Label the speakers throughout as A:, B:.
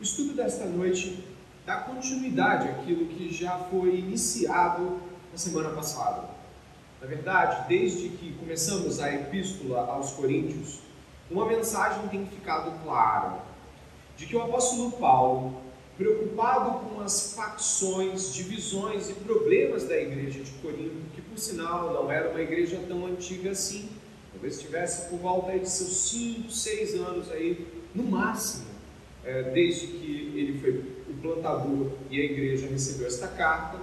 A: O estudo desta noite dá continuidade àquilo que já foi iniciado na semana passada. Na verdade, desde que começamos a epístola aos Coríntios, uma mensagem tem ficado clara de que o apóstolo Paulo, preocupado com as facções, divisões e problemas da igreja de Corinto, que por sinal não era uma igreja tão antiga assim, talvez estivesse por volta de seus 5, 6 anos aí, no máximo, desde que ele foi o plantador e a igreja recebeu esta carta,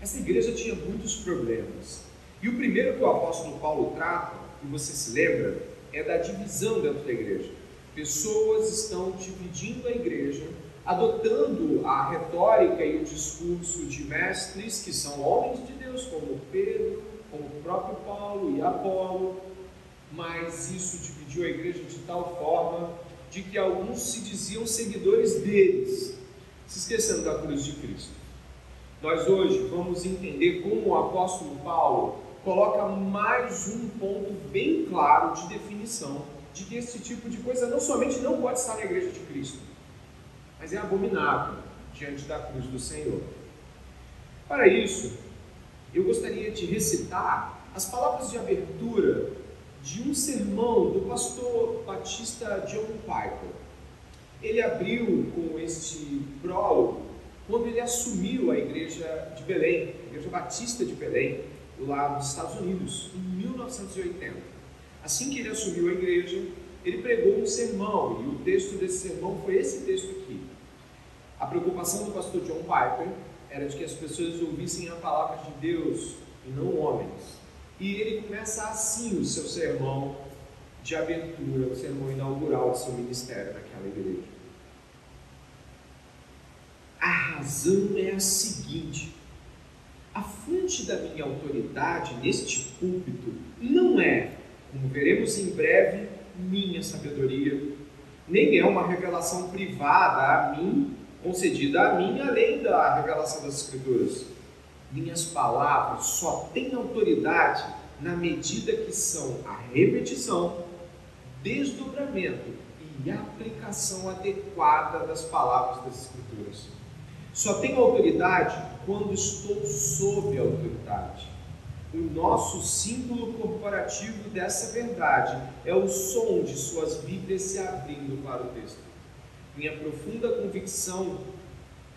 A: essa igreja tinha muitos problemas. E o primeiro que o apóstolo Paulo trata, e você se lembra, é da divisão dentro da igreja. Pessoas estão dividindo a igreja, adotando a retórica e o discurso de mestres que são homens de Deus, como Pedro, como o próprio Paulo e Apolo, mas isso dividiu a igreja de tal forma de que alguns se diziam seguidores deles, se esquecendo da cruz de Cristo. Nós hoje vamos entender como o apóstolo Paulo coloca mais um ponto bem claro de definição de que esse tipo de coisa não somente não pode estar na igreja de Cristo, mas é abominável diante da cruz do Senhor. Para isso, eu gostaria de recitar as palavras de abertura de um sermão do pastor batista John Piper. Ele abriu com este prólogo quando ele assumiu a igreja de Belém, a igreja batista de Belém, lá nos Estados Unidos, em 1980. Assim que ele assumiu a igreja, ele pregou um sermão, e o texto desse sermão foi esse texto aqui. A preocupação do pastor John Piper era de que as pessoas ouvissem a palavra de Deus e não homens. E ele começa assim o seu sermão de abertura, o sermão inaugural do seu ministério naquela igreja. A razão é a seguinte: a fonte da minha autoridade neste púlpito não é, como veremos em breve, minha sabedoria, nem é uma revelação privada a mim, concedida a mim, além da revelação das Escrituras minhas palavras só têm autoridade na medida que são a repetição, desdobramento e aplicação adequada das palavras das Escrituras. Só tenho autoridade quando estou sob autoridade. O nosso símbolo corporativo dessa verdade é o som de suas Bíblias se abrindo para o texto. Minha profunda convicção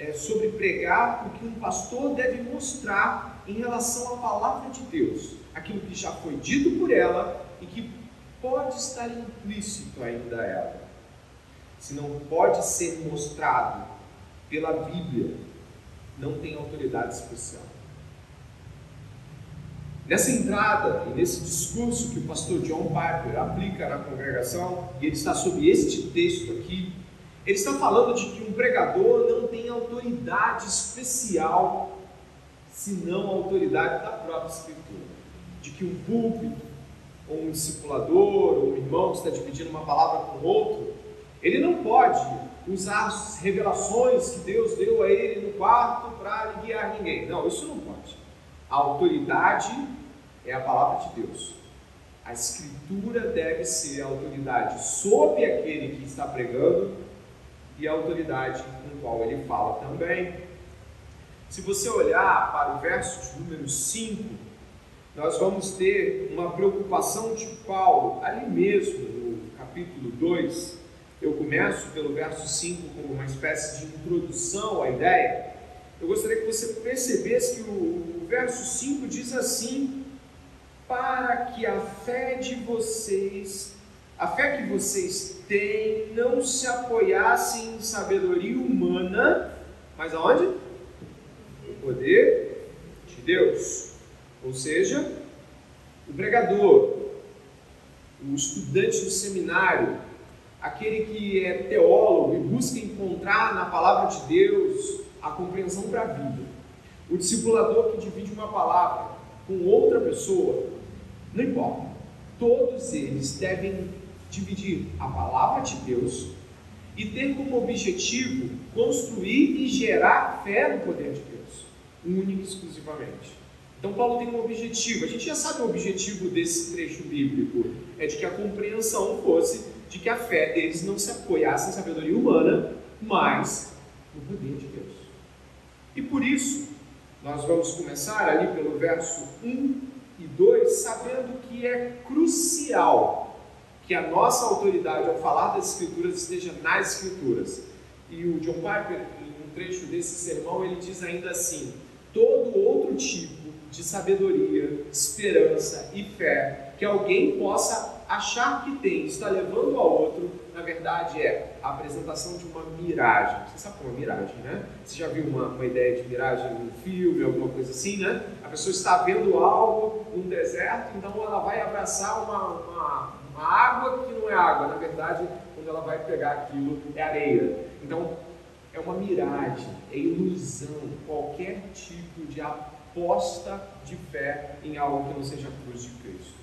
A: é, sobre pregar o que um pastor deve mostrar em relação à palavra de Deus, aquilo que já foi dito por ela e que pode estar implícito ainda a ela. Se não pode ser mostrado pela Bíblia, não tem autoridade especial. Nessa entrada e nesse discurso que o pastor John Piper aplica na congregação, e ele está sob este texto aqui, ele está falando de que um pregador não tem autoridade especial, senão a autoridade da própria Escritura. De que um púlpito, ou um discipulador, ou um irmão que está dividindo uma palavra com outro, ele não pode usar as revelações que Deus deu a ele no quarto para guiar ninguém. Não, isso não pode. A autoridade é a palavra de Deus. A Escritura deve ser a autoridade sobre aquele que está pregando e a autoridade com qual ele fala também. Se você olhar para o verso número 5, nós vamos ter uma preocupação de Paulo, ali mesmo no capítulo 2. Eu começo pelo verso 5 como uma espécie de introdução à ideia. Eu gostaria que você percebesse que o, o verso 5 diz assim: Para que a fé de vocês a fé que vocês têm não se apoiasse em sabedoria humana, mas aonde? No poder de Deus. Ou seja, o pregador, o estudante do seminário, aquele que é teólogo e busca encontrar na palavra de Deus a compreensão para a vida. O discipulador que divide uma palavra com outra pessoa, não importa. Todos eles devem dividir a palavra de Deus e ter como objetivo construir e gerar fé no poder de Deus, único e exclusivamente. Então, Paulo tem um objetivo. A gente já sabe o objetivo desse trecho bíblico: é de que a compreensão fosse de que a fé deles não se apoiasse em sabedoria humana, mas no poder de Deus. E por isso, nós vamos começar ali pelo verso 1 e 2, sabendo que é crucial que a nossa autoridade ao falar das Escrituras esteja nas Escrituras. E o John Piper, em um trecho desse sermão, ele diz ainda assim: todo outro tipo de sabedoria, esperança e fé que alguém possa achar que tem, está levando ao outro, na verdade é a apresentação de uma miragem. Você sabe o que é uma miragem, né? Você já viu uma, uma ideia de miragem num filme, alguma coisa assim, né? A pessoa está vendo algo num deserto, então ela vai abraçar uma, uma, uma água que não é água, na verdade, quando ela vai pegar aquilo é areia. Então, é uma miragem, é ilusão, qualquer tipo de aposta de fé em algo que não seja a cruz de Cristo.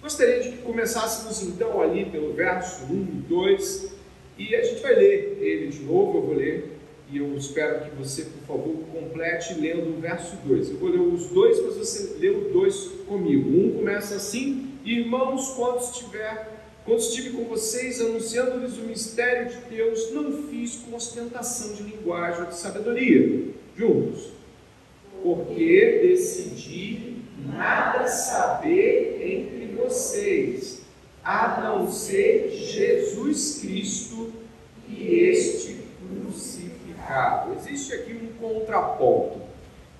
A: Gostaria de que começássemos então ali pelo verso 1 e 2, e a gente vai ler ele de novo, eu vou ler, e eu espero que você, por favor, complete lendo o verso 2. Eu vou ler os dois, mas você lê o dois comigo. Um começa assim: Irmãos, quando estiver quando estive com vocês anunciando-lhes o mistério de Deus, não fiz com ostentação de linguagem ou de sabedoria. Juntos. Porque decidi nada saber entre vocês, a não ser Jesus Cristo e este crucificado. Existe aqui um contraponto.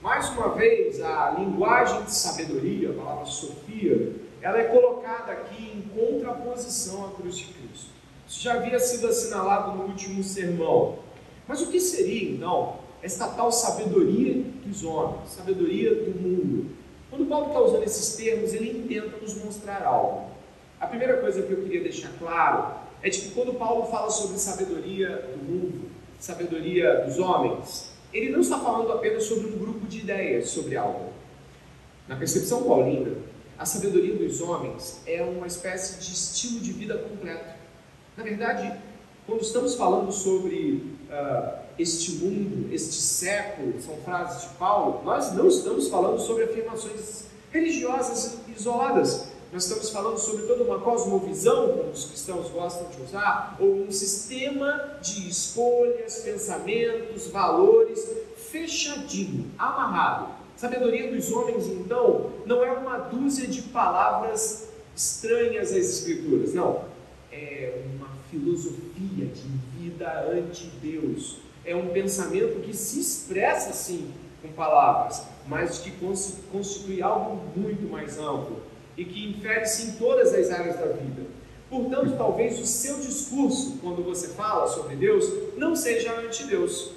A: Mais uma vez, a linguagem de sabedoria, a palavra Sofia, ela é colocada aqui em contraposição à cruz de Cristo. Isso já havia sido assinalado no último sermão. Mas o que seria então esta tal sabedoria dos homens, sabedoria do mundo? Quando Paulo está usando esses termos, ele tenta nos mostrar algo. A primeira coisa que eu queria deixar claro é de que quando Paulo fala sobre sabedoria do mundo, sabedoria dos homens, ele não está falando apenas sobre um grupo de ideias sobre algo. Na percepção paulina, a sabedoria dos homens é uma espécie de estilo de vida completo. Na verdade, quando estamos falando sobre uh, este mundo, este século, são frases de Paulo, nós não estamos falando sobre afirmações religiosas isoladas. Nós estamos falando sobre toda uma cosmovisão, como os cristãos gostam de usar, ou um sistema de escolhas, pensamentos, valores fechadinho, amarrado. Sabedoria dos homens, então, não é uma dúzia de palavras estranhas às Escrituras, não. É uma filosofia de vida ante Deus, é um pensamento que se expressa assim com palavras, mas que constitui algo muito mais amplo e que infere-se em todas as áreas da vida. Portanto, talvez o seu discurso, quando você fala sobre Deus, não seja ante Deus.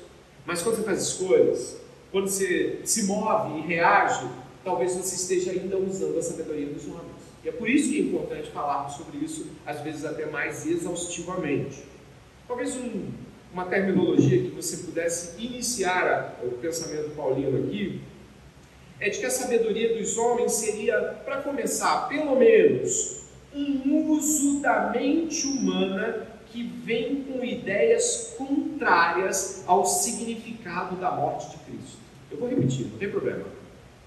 A: Mas quando você faz escolhas, quando você se move e reage, talvez você esteja ainda usando a sabedoria dos homens. E é por isso que é importante falarmos sobre isso, às vezes até mais exaustivamente. Talvez um, uma terminologia que você pudesse iniciar o pensamento paulino aqui é de que a sabedoria dos homens seria, para começar, pelo menos, um uso da mente humana que vem com ideias contrárias ao significado da morte de Cristo. Eu vou repetir, não tem problema.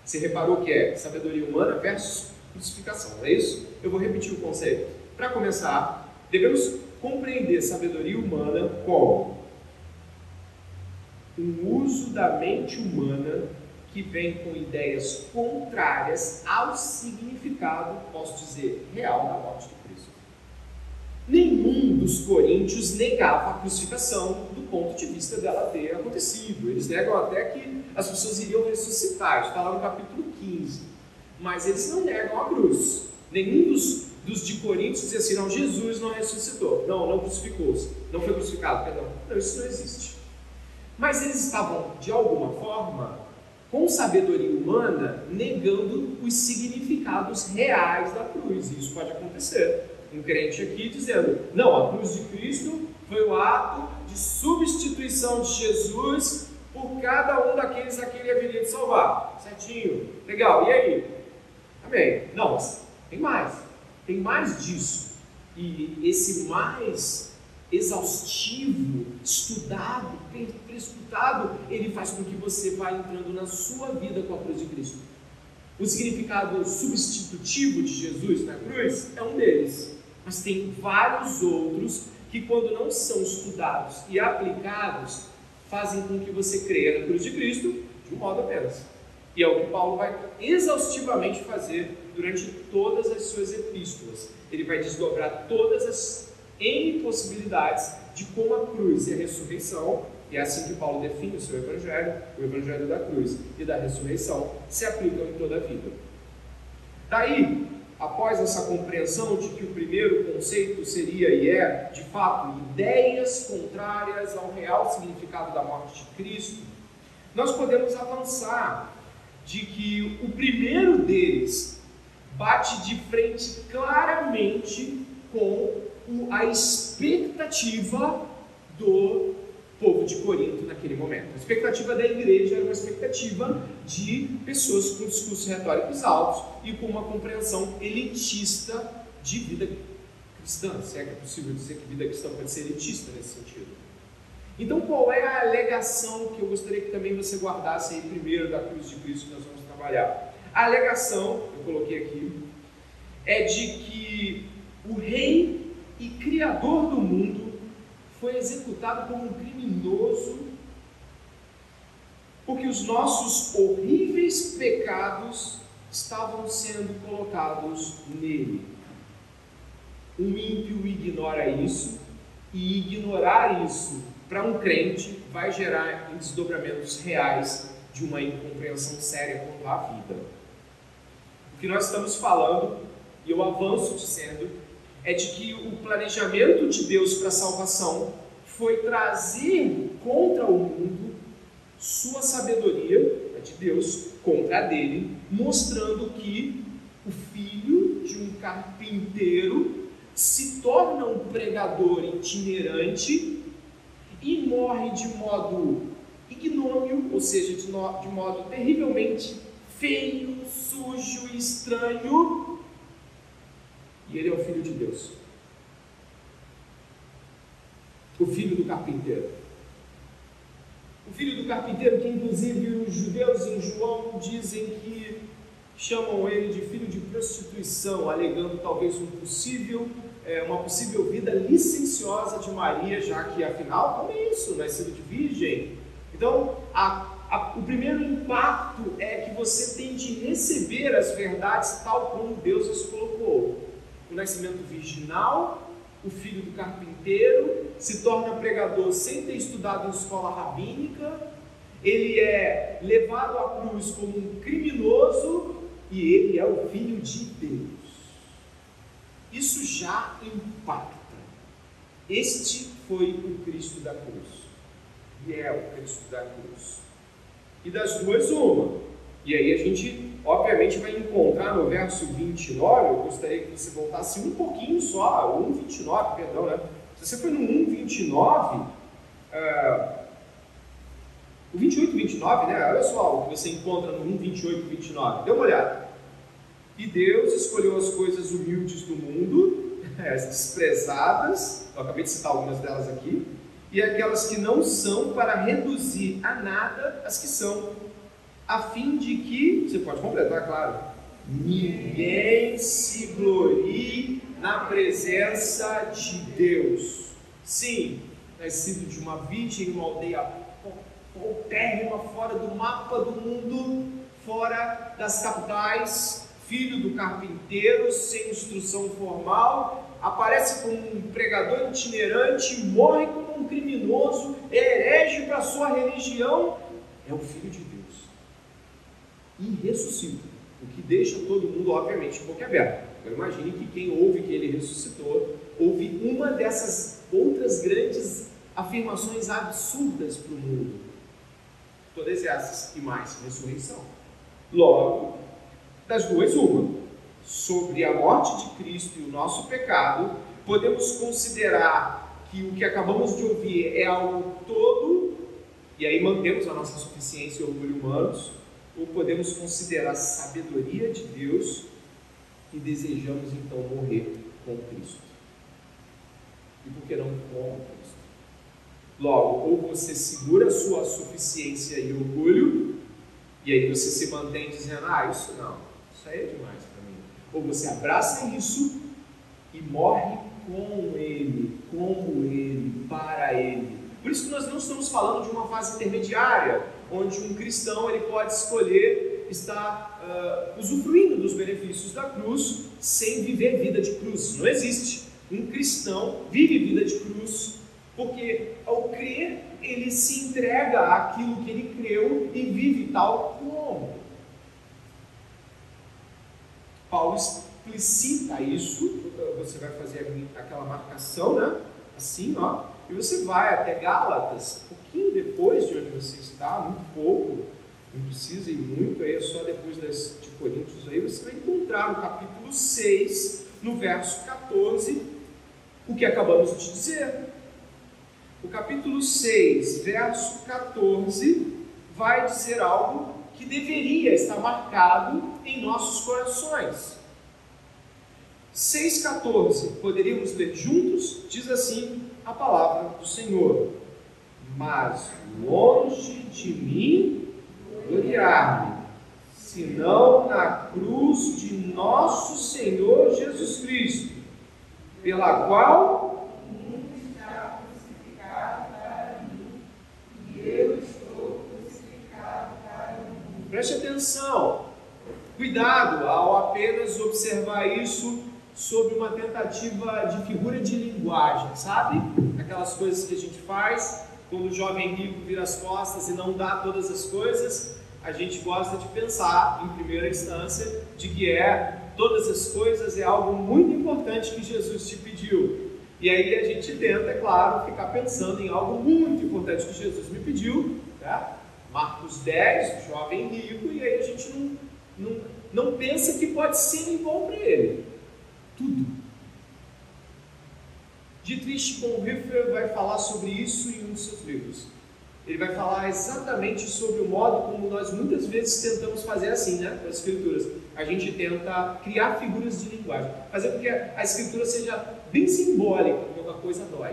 A: Você reparou que é sabedoria humana versus crucificação, não é isso? Eu vou repetir o conceito. Para começar, devemos compreender sabedoria humana como um uso da mente humana que vem com ideias contrárias ao significado, posso dizer, real da morte de Cristo. Nenhum dos coríntios negava a crucificação do ponto de vista dela ter acontecido. Eles negam até que as pessoas iriam ressuscitar, está lá no capítulo 15. Mas eles não negam a cruz. Nenhum dos, dos de Coríntios dizia assim: não, Jesus não ressuscitou, não, não crucificou-se, não foi crucificado, perdão. Não, isso não existe. Mas eles estavam, de alguma forma, com sabedoria humana, negando os significados reais da cruz. E isso pode acontecer. Um crente aqui dizendo: não, a cruz de Cristo foi o ato de substituição de Jesus por cada um daqueles a quem ele haveria de salvar. Certinho? Legal. E aí? Amém. Não, tem mais. Tem mais disso. E esse mais exaustivo, estudado, prescrutado, ele faz com que você vá entrando na sua vida com a cruz de Cristo. O significado substitutivo de Jesus na cruz é um deles, mas tem vários outros que, quando não são estudados e aplicados, fazem com que você creia na cruz de Cristo de um modo apenas. E é o que Paulo vai exaustivamente fazer durante todas as suas epístolas. Ele vai desdobrar todas as N possibilidades de como a cruz e a ressurreição, e é assim que Paulo define o seu evangelho, o evangelho da cruz e da ressurreição, se aplicam em toda a vida. Daí, após essa compreensão de que o primeiro conceito seria e é, de fato, ideias contrárias ao real significado da morte de Cristo, nós podemos avançar de que o primeiro deles bate de frente claramente com a expectativa do povo de Corinto naquele momento. A expectativa da igreja era uma expectativa de pessoas com discursos retóricos altos e com uma compreensão elitista de vida cristã, se é que é possível dizer que vida cristã pode ser elitista nesse sentido. Então, qual é a alegação que eu gostaria que também você guardasse aí primeiro da cruz de Cristo que nós vamos trabalhar? A alegação, eu coloquei aqui, é de que o rei e criador do mundo foi executado como um criminoso porque os nossos horríveis pecados estavam sendo colocados nele. Um ímpio ignora isso, e ignorar isso para um crente vai gerar desdobramentos reais de uma incompreensão séria quanto à vida. O que nós estamos falando, e eu avanço dizendo, é de que o planejamento de Deus para a salvação foi trazer contra o mundo sua sabedoria, a de Deus, contra a dele, mostrando que o filho de um carpinteiro se torna um pregador itinerante e morre de modo ignômio, ou seja, de, no, de modo terrivelmente feio, sujo, estranho, e ele é o filho de Deus. O filho do carpinteiro. O filho do carpinteiro, que inclusive os judeus em João dizem que chamam ele de filho de prostituição, alegando talvez um possível, é, uma possível vida licenciosa de Maria, já que afinal, como é isso? Nascido de virgem. Então, a, o primeiro impacto é que você tem de receber as verdades tal como Deus as colocou o nascimento virginal, o filho do carpinteiro, se torna pregador sem ter estudado em escola rabínica, ele é levado à cruz como um criminoso e ele é o filho de Deus. Isso já impacta. Este foi o Cristo da cruz. E é o Cristo da cruz. E das duas, uma. E aí a gente obviamente vai encontrar no verso 29, eu gostaria que você voltasse um pouquinho só, 1,29, perdão, né? Se você for no 1,29, uh, o 28 29, né? Olha só o que você encontra no 1,28 29. Dê uma olhada. E Deus escolheu as coisas humildes do mundo, as desprezadas, eu acabei de citar algumas delas aqui, e aquelas que não são para reduzir a nada as que são a fim de que, você pode completar, claro, ninguém se glorie na presença de Deus. Sim, nascido de uma virgem, uma aldeia paupérrima, fora do mapa do mundo, fora das capitais, filho do carpinteiro, sem instrução formal, aparece como um pregador itinerante, morre como um criminoso, herege para sua religião, é o filho de Deus e ressuscita. O que deixa todo mundo, obviamente, boquiaberto. Agora imagine que quem ouve que ele ressuscitou, ouve uma dessas outras grandes afirmações absurdas para o mundo. Todas essas e mais, ressurreição. Logo, das duas, uma. Sobre a morte de Cristo e o nosso pecado, podemos considerar que o que acabamos de ouvir é algo todo, e aí mantemos a nossa suficiência e orgulho humanos, ou podemos considerar sabedoria de Deus e desejamos então morrer com Cristo. E por que não com Cristo? Logo, ou você segura a sua suficiência e orgulho, e aí você se mantém dizendo: Ah, isso não, isso aí é demais para mim. Ou você abraça isso e morre com Ele, como Ele, para Ele. Por isso que nós não estamos falando de uma fase intermediária, onde um cristão ele pode escolher estar uh, usufruindo dos benefícios da cruz sem viver vida de cruz. Não existe. Um cristão vive vida de cruz porque ao crer ele se entrega àquilo que ele creu e vive tal como. Paulo explicita isso, você vai fazer aquela marcação, né? Assim, ó, e você vai até Gálatas, pouquinho depois de onde você está, muito pouco, não precisa ir muito, aí é só depois das, de Coríntios, aí você vai encontrar no capítulo 6, no verso 14, o que acabamos de dizer. O capítulo 6, verso 14, vai dizer algo que deveria estar marcado em nossos corações. 6,14, poderíamos ler juntos? Diz assim a palavra do Senhor: Mas longe de mim gloriar-me, senão na cruz de nosso Senhor Jesus Cristo, pela qual Preste atenção, cuidado ao apenas observar isso sobre uma tentativa de figura de linguagem, sabe? Aquelas coisas que a gente faz quando o jovem rico vira as costas e não dá todas as coisas, a gente gosta de pensar, em primeira instância, de que é todas as coisas é algo muito importante que Jesus te pediu. E aí a gente tenta, é claro, ficar pensando em algo muito importante que Jesus me pediu, tá? Marcos 10, jovem rico, e aí a gente não, não, não pensa que pode ser bom para ele. Tudo. Dietrich Bonhoeffer vai falar sobre isso em um dos seus livros. Ele vai falar exatamente sobre o modo como nós muitas vezes tentamos fazer assim, né? Com as escrituras. A gente tenta criar figuras de linguagem, fazer com que a escritura seja bem simbólica, quando a coisa dói.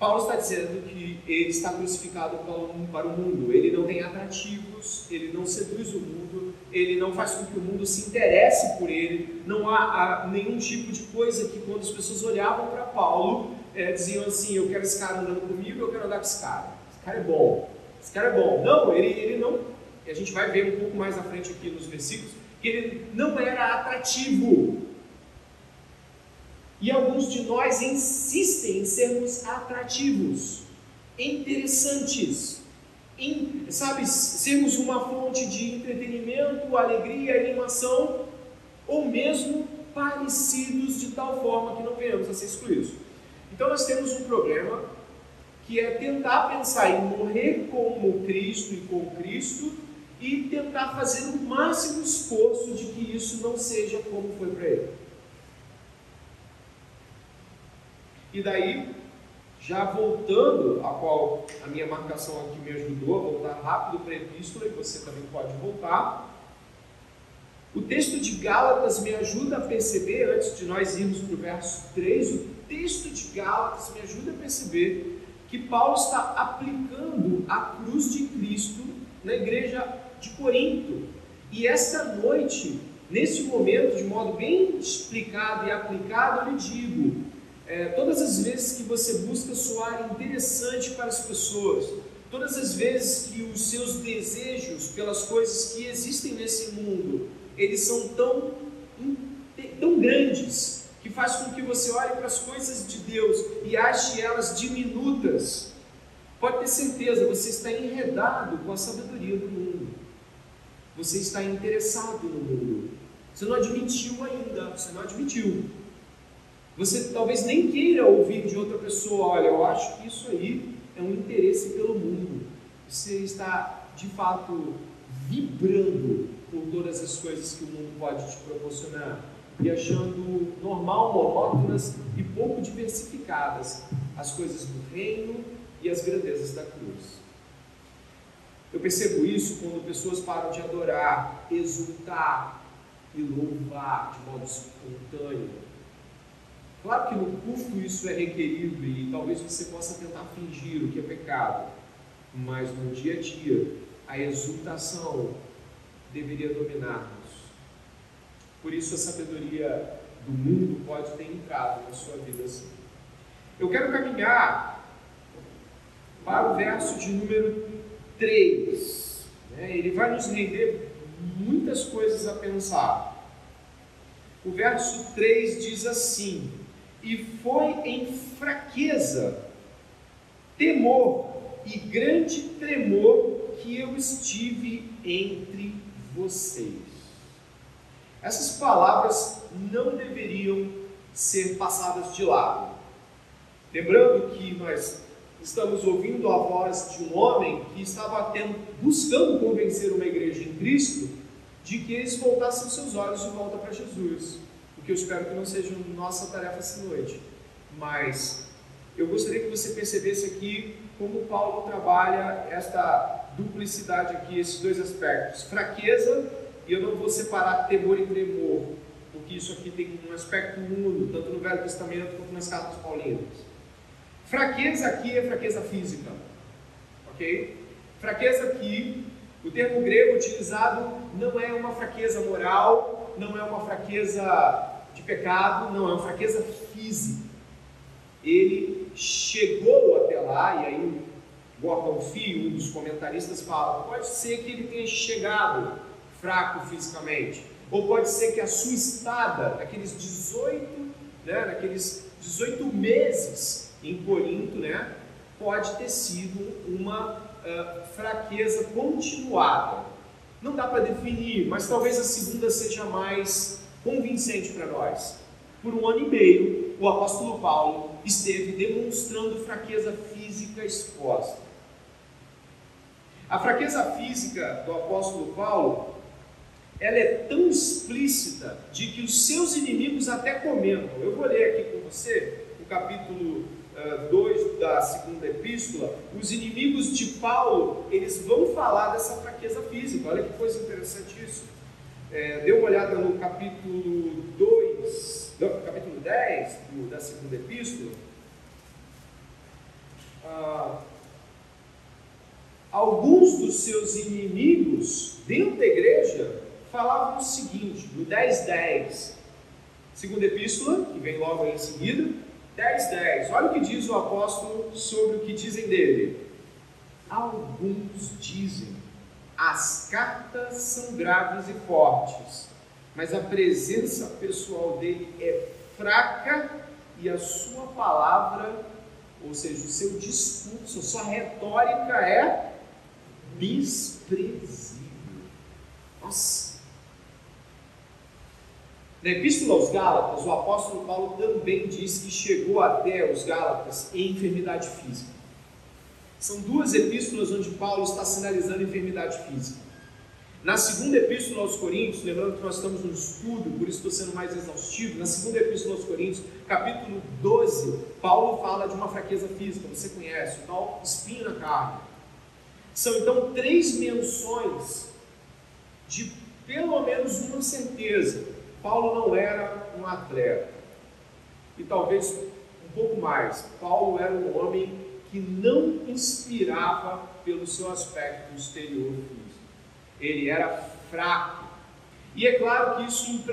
A: Paulo está dizendo que ele está crucificado para o mundo, ele não tem atrativos, ele não seduz o mundo, ele não faz com que o mundo se interesse por ele, não há, há nenhum tipo de coisa que quando as pessoas olhavam para Paulo, é, diziam assim, eu quero esse cara andando comigo, eu quero andar com esse cara, esse cara é bom, esse cara é bom. Não, ele, ele não, a gente vai ver um pouco mais à frente aqui nos versículos, que ele não era atrativo, e alguns de nós insistem em sermos atrativos, interessantes, em, sabe, sermos uma fonte de entretenimento, alegria, animação, ou mesmo parecidos de tal forma que não venhamos a ser excluídos. Então nós temos um problema que é tentar pensar em morrer como Cristo e com Cristo e tentar fazer o máximo esforço de que isso não seja como foi para ele. E daí, já voltando, a qual a minha marcação aqui me ajudou a voltar rápido para a epístola, e você também pode voltar. O texto de Gálatas me ajuda a perceber, antes de nós irmos para o verso 3, o texto de Gálatas me ajuda a perceber que Paulo está aplicando a cruz de Cristo na igreja de Corinto. E esta noite, nesse momento, de modo bem explicado e aplicado, eu lhe digo: é, todas as vezes que você busca soar interessante para as pessoas, todas as vezes que os seus desejos pelas coisas que existem nesse mundo, eles são tão, tão grandes, que faz com que você olhe para as coisas de Deus e ache elas diminutas, pode ter certeza, você está enredado com a sabedoria do mundo. Você está interessado no mundo. Você não admitiu ainda, você não admitiu. Você talvez nem queira ouvir de outra pessoa, olha, eu acho que isso aí é um interesse pelo mundo. Você está, de fato, vibrando por todas as coisas que o mundo pode te proporcionar e achando normal, monótonas e pouco diversificadas as coisas do reino e as grandezas da cruz. Eu percebo isso quando pessoas param de adorar, exultar e louvar de modo espontâneo Claro que no culto isso é requerido e talvez você possa tentar fingir o que é pecado, mas no dia a dia a exultação deveria dominar-nos. Por isso a sabedoria do mundo pode ter entrado na sua vida assim. Eu quero caminhar para o verso de número 3. Né? Ele vai nos render muitas coisas a pensar. O verso 3 diz assim: E foi em fraqueza, temor e grande tremor que eu estive entre vocês. Essas palavras não deveriam ser passadas de lado. Lembrando que nós estamos ouvindo a voz de um homem que estava tendo, buscando convencer uma igreja em Cristo de que eles voltassem seus olhos de volta para Jesus. Que eu espero que não seja nossa tarefa essa noite. Mas eu gostaria que você percebesse aqui como Paulo trabalha esta duplicidade aqui, esses dois aspectos. Fraqueza, e eu não vou separar temor e tremor, porque isso aqui tem um aspecto uno, tanto no Velho Testamento quanto nas cartas paulinas. Fraqueza aqui é fraqueza física, ok? Fraqueza aqui, o termo grego utilizado não é uma fraqueza moral, não é uma fraqueza pecado, não, é uma fraqueza física. Ele chegou até lá, e aí Gordon Fee, um dos comentaristas, fala: pode ser que ele tenha chegado fraco fisicamente, ou pode ser que a sua estada, naqueles 18, né, naqueles 18 meses em Corinto, né, pode ter sido uma uh, fraqueza continuada. Não dá para definir, mas talvez a segunda seja mais convincente para nós. Por um ano e meio, o apóstolo Paulo esteve demonstrando fraqueza física exposta. A fraqueza física do apóstolo Paulo, ela é tão explícita de que os seus inimigos até comentam. Eu vou ler aqui com você o capítulo 2 da segunda epístola, os inimigos de Paulo, eles vão falar dessa fraqueza física. Olha que coisa interessante isso. É, dê uma olhada no capítulo 2, no capítulo 10 do, da segunda epístola. Ah, alguns dos seus inimigos dentro da igreja falavam o seguinte, no 10, 10, segunda epístola, que vem logo em seguida, 10, 10. Olha o que diz o apóstolo sobre o que dizem dele. Alguns dizem, as cartas são graves e fortes, mas a presença pessoal dele é fraca e a sua palavra, ou seja, o seu discurso, sua retórica é desprezível. Nossa, na Epístola aos Gálatas, o apóstolo Paulo também diz que chegou até os Gálatas em enfermidade física. São duas epístolas onde Paulo está sinalizando enfermidade física. Na segunda epístola aos Coríntios, lembrando que nós estamos no estudo, por isso estou sendo mais exaustivo, na segunda epístola aos Coríntios, capítulo 12, Paulo fala de uma fraqueza física, você conhece, o tal espinho na carne. São então três menções de pelo menos uma certeza Paulo não era um atleta. E talvez um pouco mais, Paulo era um homem que não inspirava pelo seu aspecto exterior físico. Ele era fraco. E é claro que isso,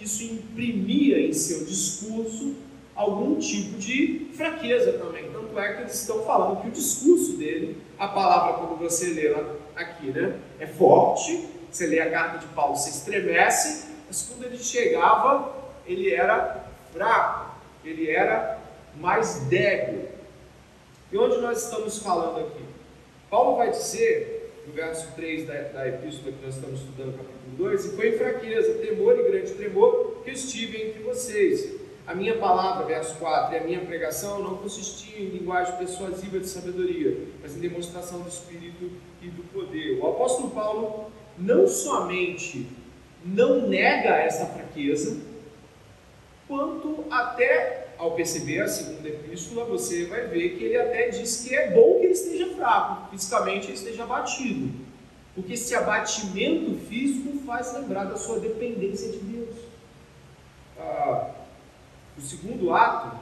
A: isso imprimia em seu discurso algum tipo de fraqueza também. Tanto é que eles estão falando que o discurso dele, a palavra, quando você lê aqui, né, é forte. Você lê a carta de Paulo, você estremece, mas quando ele chegava, ele era fraco, ele era mais débil. E onde nós estamos falando aqui? Paulo vai dizer, no verso 3 da, da epístola que nós estamos estudando, capítulo 2, e foi em fraqueza, temor e grande tremor que estive entre vocês. A minha palavra, verso 4, e a minha pregação não consistia em linguagem persuasiva de sabedoria, mas em demonstração do Espírito e do poder. O apóstolo Paulo não somente não nega essa fraqueza, quanto até, ao perceber a segunda epístola, você vai ver que ele até diz que é bom que ele esteja fraco, fisicamente ele esteja abatido, porque esse abatimento físico faz lembrar da sua dependência de Deus. Ah, o segundo ato,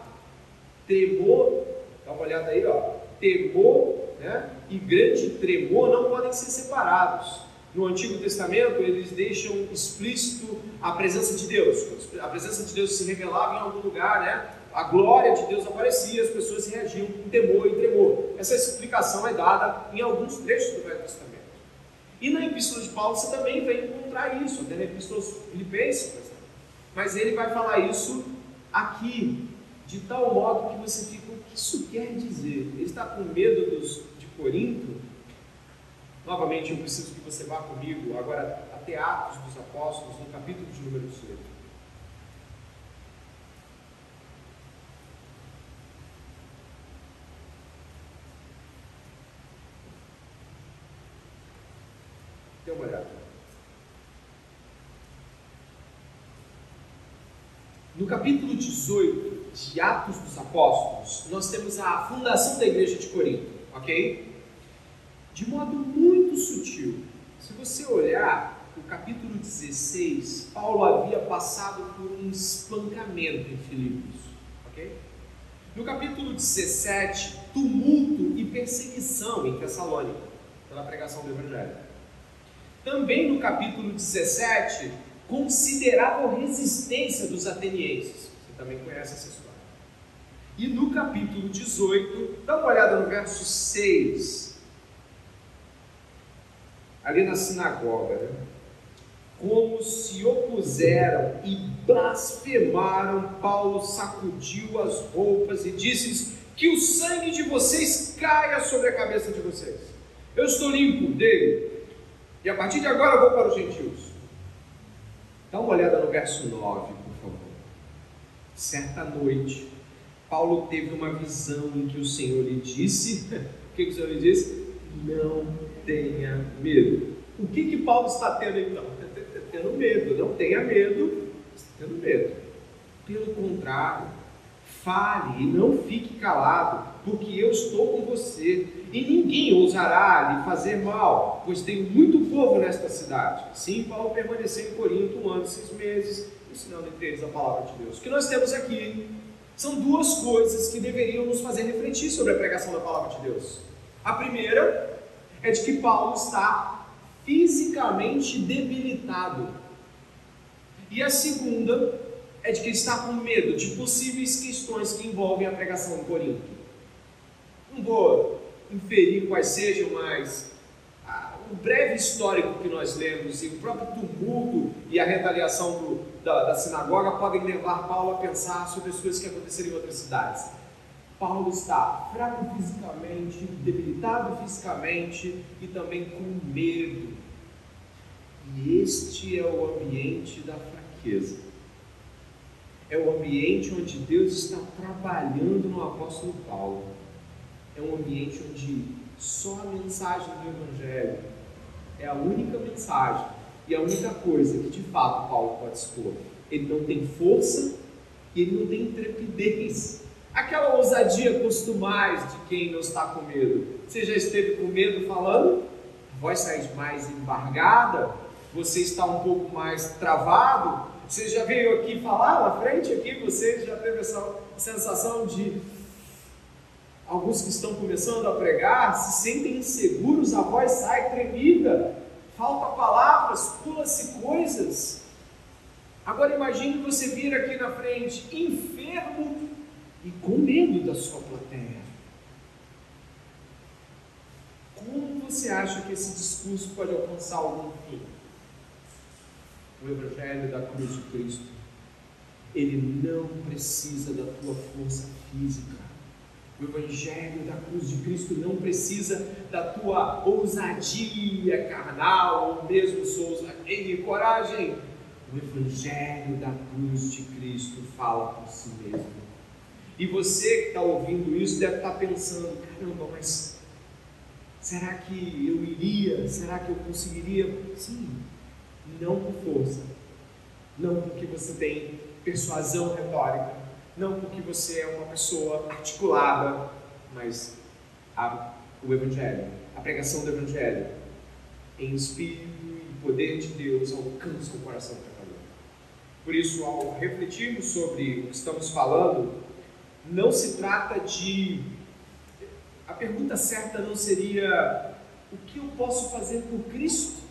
A: temor, dá uma olhada aí, ó, temor né, e grande tremor não podem ser separados. No Antigo Testamento, eles deixam explícito a presença de Deus. A presença de Deus se revelava em algum lugar, né? A glória de Deus aparecia, as pessoas reagiam com temor e tremor. Essa explicação é dada em alguns trechos do Velho Testamento. E na Epístola de Paulo você também vai encontrar isso, até na Epístola Filipenses, por exemplo. Mas ele vai falar isso aqui, de tal modo que você fica, o que isso quer dizer? Ele está com medo dos, de Corinto? Novamente, eu preciso que você vá comigo agora até Atos dos Apóstolos, no capítulo de número 18. Dê uma olhada. No capítulo 18 de Atos dos Apóstolos, nós temos a fundação da igreja de Corinto, ok? de modo muito sutil. Se você olhar o capítulo 16, Paulo havia passado por um espancamento em Filipos, ok? No capítulo 17, tumulto e perseguição em Tessalônica, pela pregação do Evangelho. Também no capítulo 17, considerável resistência dos atenienses. Você também conhece essa história. E no capítulo 18, dá uma olhada no verso 6 ali na sinagoga, né? como se opuseram e blasfemaram, Paulo sacudiu as roupas e disse que o sangue de vocês caia sobre a cabeça de vocês. Eu estou limpo dele, e a partir de agora eu vou para os gentios. Dá uma olhada no verso 9, por favor. Certa noite, Paulo teve uma visão em que o Senhor lhe disse: o que, que o Senhor lhe disse? Não tenha medo. O que, que Paulo está tendo então? Tendo medo. Não tenha medo, está tendo medo. Pelo contrário, fale e não fique calado, porque eu estou com você, e ninguém ousará lhe fazer mal, pois tenho muito povo nesta cidade. Sim, Paulo permaneceu em Corinto um ano seis meses, ensinando entre eles a palavra de Deus. O que nós temos aqui são duas coisas que deveriam nos fazer refletir sobre a pregação da palavra de Deus. A primeira é de que Paulo está fisicamente debilitado. E a segunda é de que ele está com medo de possíveis questões que envolvem a pregação em Corinto. Não vou inferir quais sejam, mas ah, o breve histórico que nós lemos e o próprio tumulto e a retaliação do, da, da sinagoga podem levar Paulo a pensar sobre as coisas que aconteceram em outras cidades. Paulo está fraco fisicamente, debilitado fisicamente e também com medo. E este é o ambiente da fraqueza. É o ambiente onde Deus está trabalhando no apóstolo Paulo. É um ambiente onde só a mensagem do Evangelho é a única mensagem e a única coisa que de fato Paulo pode expor. Ele não tem força e ele não tem intrepidez Aquela ousadia costumais de quem não está com medo. Você já esteve com medo falando? A voz sai mais embargada? Você está um pouco mais travado? Você já veio aqui falar na frente aqui? Você já teve essa sensação de alguns que estão começando a pregar se sentem inseguros, a voz sai tremida, falta palavras, pula-se coisas. Agora imagine você vir aqui na frente enfermo e com medo da sua plateia. Como você acha que esse discurso pode alcançar algum fim? O Evangelho da cruz de Cristo, ele não precisa da tua força física. O Evangelho da cruz de Cristo não precisa da tua ousadia carnal ou mesmo souza e coragem. O Evangelho da cruz de Cristo fala por si mesmo. E você que está ouvindo isso deve estar tá pensando: caramba, mas será que eu iria? Será que eu conseguiria? Sim, não por força, não porque você tem persuasão retórica, não porque você é uma pessoa articulada, mas a, o Evangelho, a pregação do Evangelho, em espírito e poder de Deus, alcança o coração pecador. Por isso, ao refletirmos sobre o que estamos falando, não se trata de. A pergunta certa não seria o que eu posso fazer por Cristo?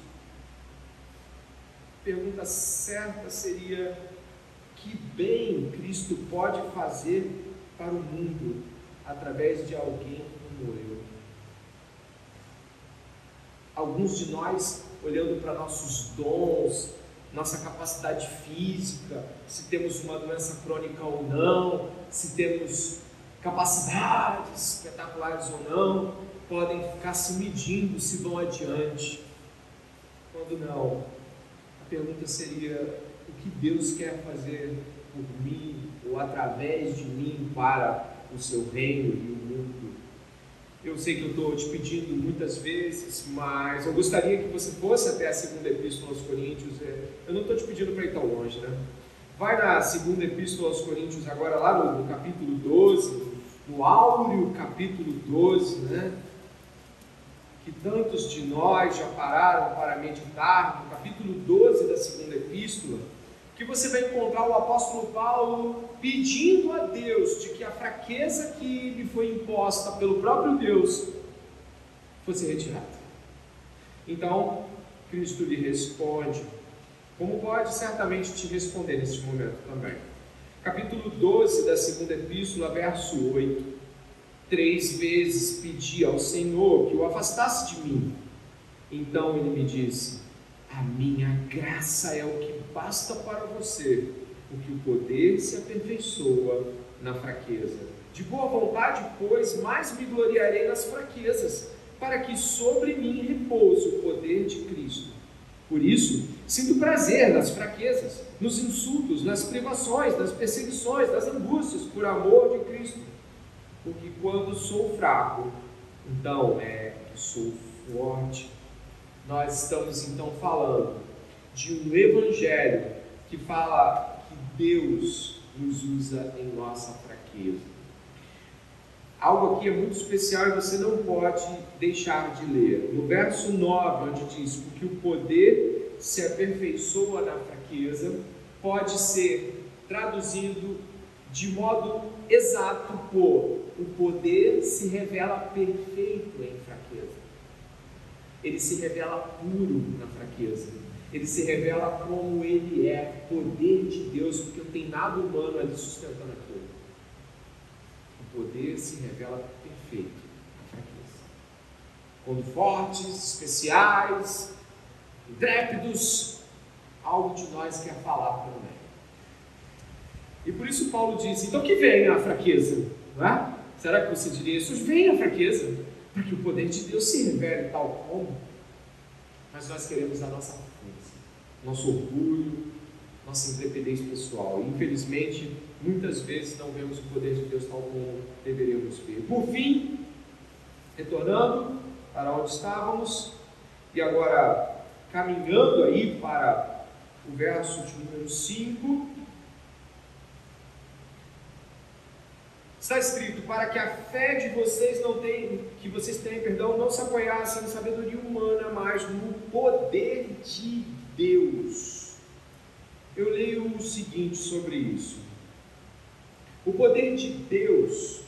A: a pergunta certa seria: que bem Cristo pode fazer para o mundo através de alguém como eu? Alguns de nós, olhando para nossos dons, nossa capacidade física, se temos uma doença crônica ou não, se temos capacidades espetaculares ou não, podem ficar se medindo se vão adiante. Quando não, a pergunta seria: o que Deus quer fazer por mim ou através de mim para o seu reino e o mundo? Eu sei que eu estou te pedindo muitas vezes, mas eu gostaria que você fosse até a segunda epístola aos Coríntios. É, eu não estou te pedindo para ir tão longe, né? Vai na segunda epístola aos Coríntios, agora lá no, no capítulo 12, no áureo capítulo 12, né? Que tantos de nós já pararam para meditar, no capítulo 12 da segunda epístola, que você vai encontrar o apóstolo Paulo pedindo a Deus de que a fraqueza que lhe foi imposta pelo próprio Deus fosse retirada. Então, Cristo lhe responde, como pode certamente te responder neste momento também. Capítulo 12 da segunda epístola, verso 8. Três vezes pedi ao Senhor que o afastasse de mim. Então ele me disse: A minha graça é o que basta para você, porque o poder se aperfeiçoa na fraqueza. De boa vontade, pois, mais me gloriarei nas fraquezas, para que sobre mim repouse o poder de Cristo. Por isso, sinto prazer nas fraquezas, nos insultos, nas privações, nas perseguições, nas angústias, por amor de Cristo. Porque quando sou fraco, então é que sou forte. Nós estamos então falando de um evangelho que fala que Deus nos usa em nossa fraqueza. Algo aqui é muito especial e você não pode deixar de ler. No verso 9, onde diz: Porque o poder se aperfeiçoa na fraqueza, pode ser traduzido de modo exato por o poder se revela perfeito em. Ele se revela puro na fraqueza. Ele se revela como ele é, poder de Deus, porque não tem nada humano ali sustentando aquilo. O poder se revela perfeito na fraqueza. Quando fortes, especiais, intrépidos, algo de nós quer falar também. E por isso Paulo diz: então que vem a fraqueza, não é? Será que você diria isso? Vem a fraqueza, para que o poder de Deus se revele tal como. Mas nós queremos a nossa força, nosso orgulho, nossa intrepidez pessoal. Infelizmente, muitas vezes não vemos o poder de Deus tal como deveríamos ver. Por fim, retornando para onde estávamos, e agora caminhando aí para o verso de número 5, Está escrito para que a fé de vocês não tenha, que vocês tenham, perdão, não se apoiasse na sabedoria humana, mas no poder de Deus. Eu leio o seguinte sobre isso. O poder de Deus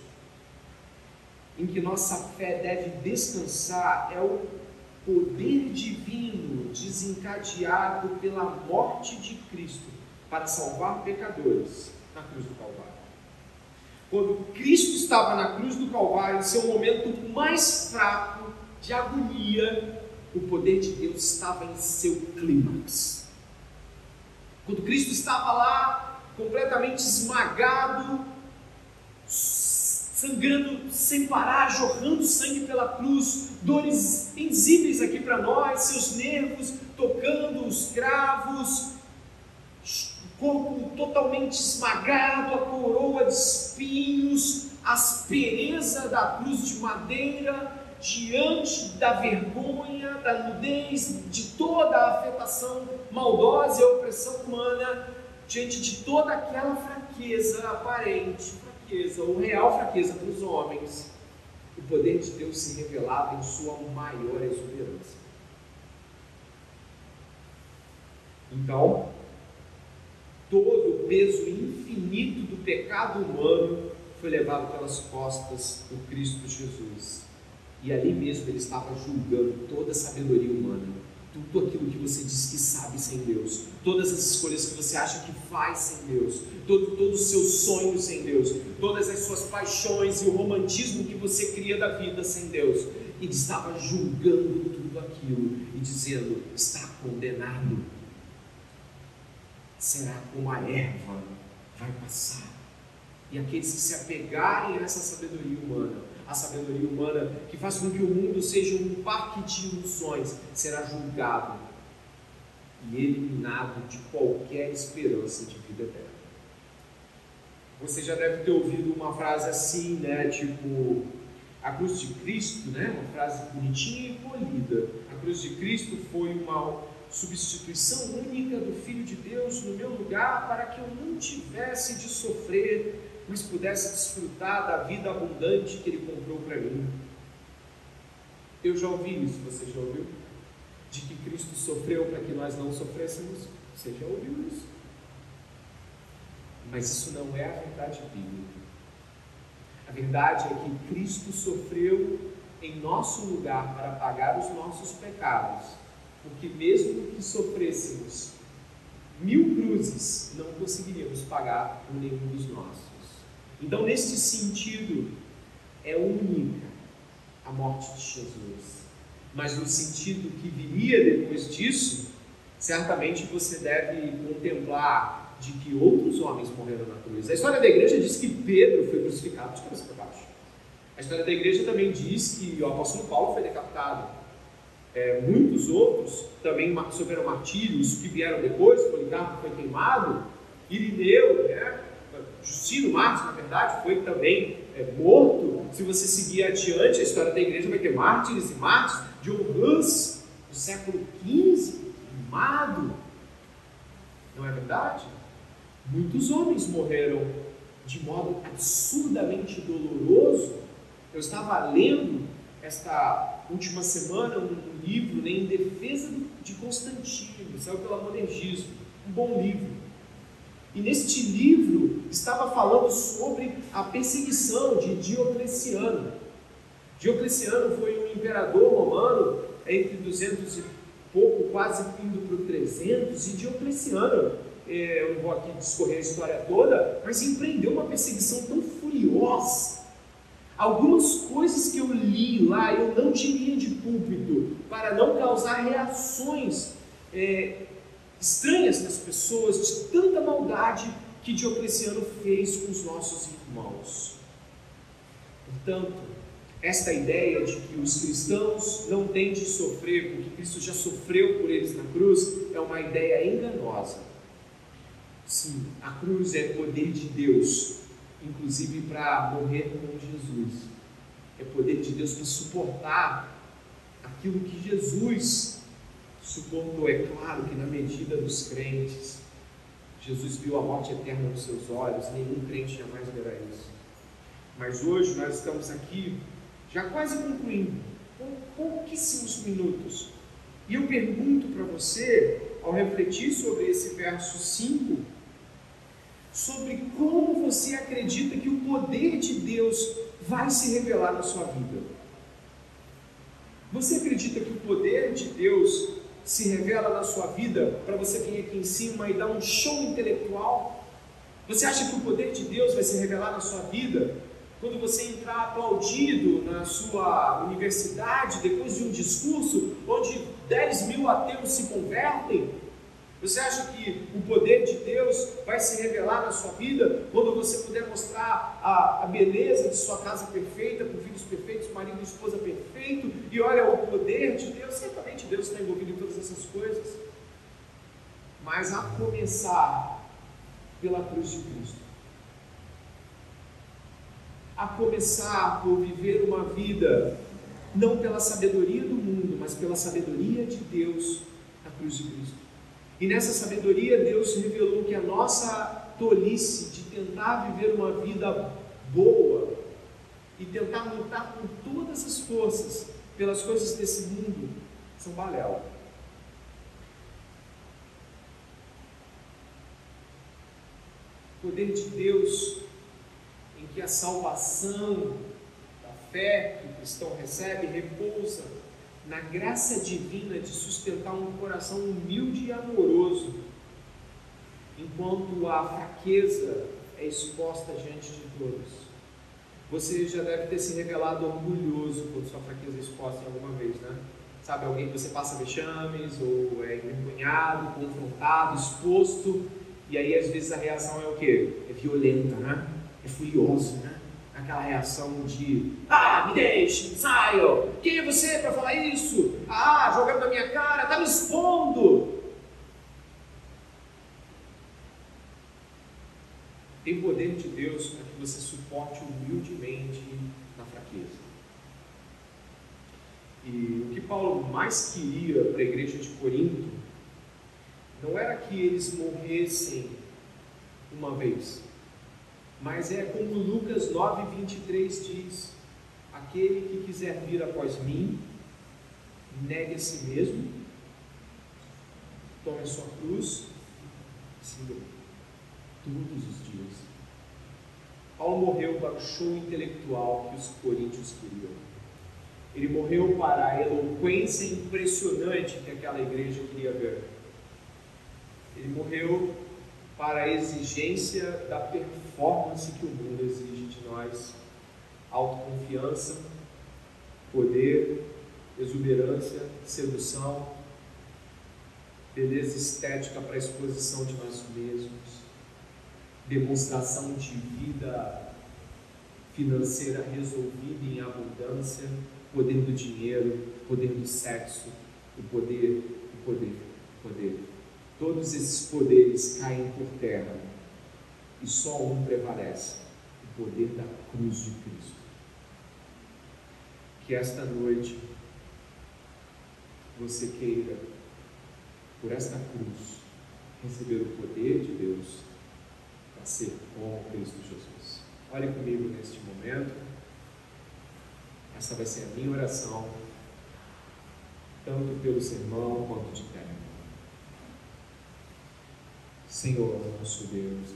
A: em que nossa fé deve descansar é o poder divino desencadeado pela morte de Cristo para salvar pecadores na cruz do Calvário. Quando Cristo estava na cruz do Calvário, em seu momento mais fraco de agonia, o poder de Deus estava em seu clímax. Quando Cristo estava lá, completamente esmagado, sangrando sem parar, jorrando sangue pela cruz, dores indizíveis aqui para nós, seus nervos tocando os cravos, corpo totalmente esmagado, a coroa de espinhos, a aspereza da cruz de madeira, diante da vergonha, da nudez, de toda a afetação maldosa e opressão humana, diante de toda aquela fraqueza aparente, fraqueza ou real fraqueza dos homens, o poder de Deus se revelava em sua maior exuberância. Então, todo o peso infinito do pecado humano foi levado pelas costas do Cristo Jesus. E ali mesmo ele estava julgando toda a sabedoria humana, tudo aquilo que você diz que sabe sem Deus, todas as escolhas que você acha que faz sem Deus, todo, todos os seus sonhos sem Deus, todas as suas paixões e o romantismo que você cria da vida sem Deus. Ele estava julgando tudo aquilo e dizendo: está condenado. Será como a erva vai passar. E aqueles que se apegarem a essa sabedoria humana a sabedoria humana que faz com que o mundo seja um parque de ilusões, será julgado e eliminado de qualquer esperança de vida eterna. Você já deve ter ouvido uma frase assim, né? Tipo, a cruz de Cristo, né? Uma frase bonitinha e polida. A cruz de Cristo foi uma substituição única do Filho de No meu lugar para que eu não tivesse de sofrer mas pudesse desfrutar da vida abundante que Ele comprou para mim. Eu já ouvi isso, você já ouviu? De que Cristo sofreu para que nós não sofrêssemos? Você já ouviu isso? Mas isso não é a verdade bíblica. A verdade é que Cristo sofreu em nosso lugar para pagar os nossos pecados, porque mesmo que sofrêssemos mil cruzes, não conseguiríamos pagar por nenhum dos nossos. Então, nesse sentido, é única a morte de Jesus. Mas no sentido que viria depois disso, certamente você deve contemplar de que outros homens morreram na cruz. A história da igreja diz que Pedro foi crucificado de cabeça para baixo. A história da igreja também diz que o apóstolo Paulo foi decapitado. É, muitos outros também sofreram martírios que vieram depois, Policarpo foi queimado, Irineu, né? Justino Marcos, na verdade, foi também é, morto. Se você seguir adiante, a história da igreja vai ter mártires e mártires. John Hus, do século XV, queimado. Não é verdade? Muitos homens morreram de modo absurdamente doloroso. Eu estava lendo esta última semana um livro né, em defesa de Constantino, saiu pela Monergismo, um bom livro. E neste livro estava falando sobre a perseguição de Diocleciano. Diocleciano foi um imperador romano entre 200 e pouco, quase indo para o 300, e Diocleciano, é, eu não vou aqui discorrer a história toda, mas empreendeu uma perseguição tão furiosa. Algumas coisas que eu li lá eu não tirei de púlpito para não causar reações é, estranhas nas pessoas, de tanta maldade que Diocleciano fez com os nossos irmãos. Portanto, esta ideia de que os cristãos não têm de sofrer porque Cristo já sofreu por eles na cruz é uma ideia enganosa. Sim, a cruz é poder de Deus, inclusive para morrer com Jesus. É poder de Deus para suportar aquilo que Jesus suportou. É claro que na medida dos crentes, Jesus viu a morte eterna nos seus olhos, nenhum crente jamais verá isso. Mas hoje nós estamos aqui, já quase concluindo, com pouquíssimos minutos. E eu pergunto para você, ao refletir sobre esse verso 5, sobre como você acredita que o poder de Deus vai se revelar na sua vida. Você acredita que o poder de Deus se revela na sua vida para você vir aqui em cima e dar um show intelectual? Você acha que o poder de Deus vai se revelar na sua vida quando você entrar aplaudido na sua universidade depois de um discurso onde 10 mil ateus se convertem? Você acha que o poder de Deus vai se revelar na sua vida quando você puder mostrar a, a beleza de sua casa perfeita, com filhos perfeitos, marido e esposa perfeito, e olha o poder de Deus? Certamente Deus está envolvido em todas essas coisas. Mas a começar pela cruz de Cristo. A começar por viver uma vida não pela sabedoria do mundo, mas pela sabedoria de Deus na cruz de Cristo. E nessa sabedoria, Deus revelou que a nossa tolice de tentar viver uma vida boa e tentar lutar com todas as forças pelas coisas desse mundo são balela. O poder de Deus em que a salvação da fé que o cristão recebe repousa na graça divina de sustentar um coração humilde e amoroso, enquanto a fraqueza é exposta diante de todos. Você já deve ter se revelado orgulhoso quando sua fraqueza é exposta em alguma vez, né? Sabe, alguém que você passa vexames, ou é envergonhado, confrontado, exposto, e aí às vezes a reação é o quê? É violenta, né? É furioso, né? Aquela reação de Ah, me deixe, saio! Quem é você para falar isso? Ah, jogando na minha cara, tá me expondo! Tem poder de Deus para que você suporte humildemente na fraqueza. E o que Paulo mais queria para a igreja de Corinto não era que eles morressem uma vez, mas é como Lucas 9, 23 diz: aquele que quiser vir após mim, negue a si mesmo, tome a sua cruz, siga todos os dias. Paulo morreu para o show intelectual que os coríntios queriam. Ele morreu para a eloquência impressionante que aquela igreja queria ver. Ele morreu para a exigência da performance que o mundo exige de nós, autoconfiança, poder, exuberância, sedução, beleza estética para exposição de nós mesmos demonstração de vida financeira resolvida em abundância, poder do dinheiro, poder do sexo, o poder, o poder, o poder. Todos esses poderes caem por terra e só um prevalece: o poder da cruz de Cristo. Que esta noite você queira, por esta cruz, receber o poder de Deus ser com Cristo Jesus. Olhe comigo neste momento. Essa vai ser a minha oração, tanto pelo sermão quanto de terra. Senhor, nosso Deus,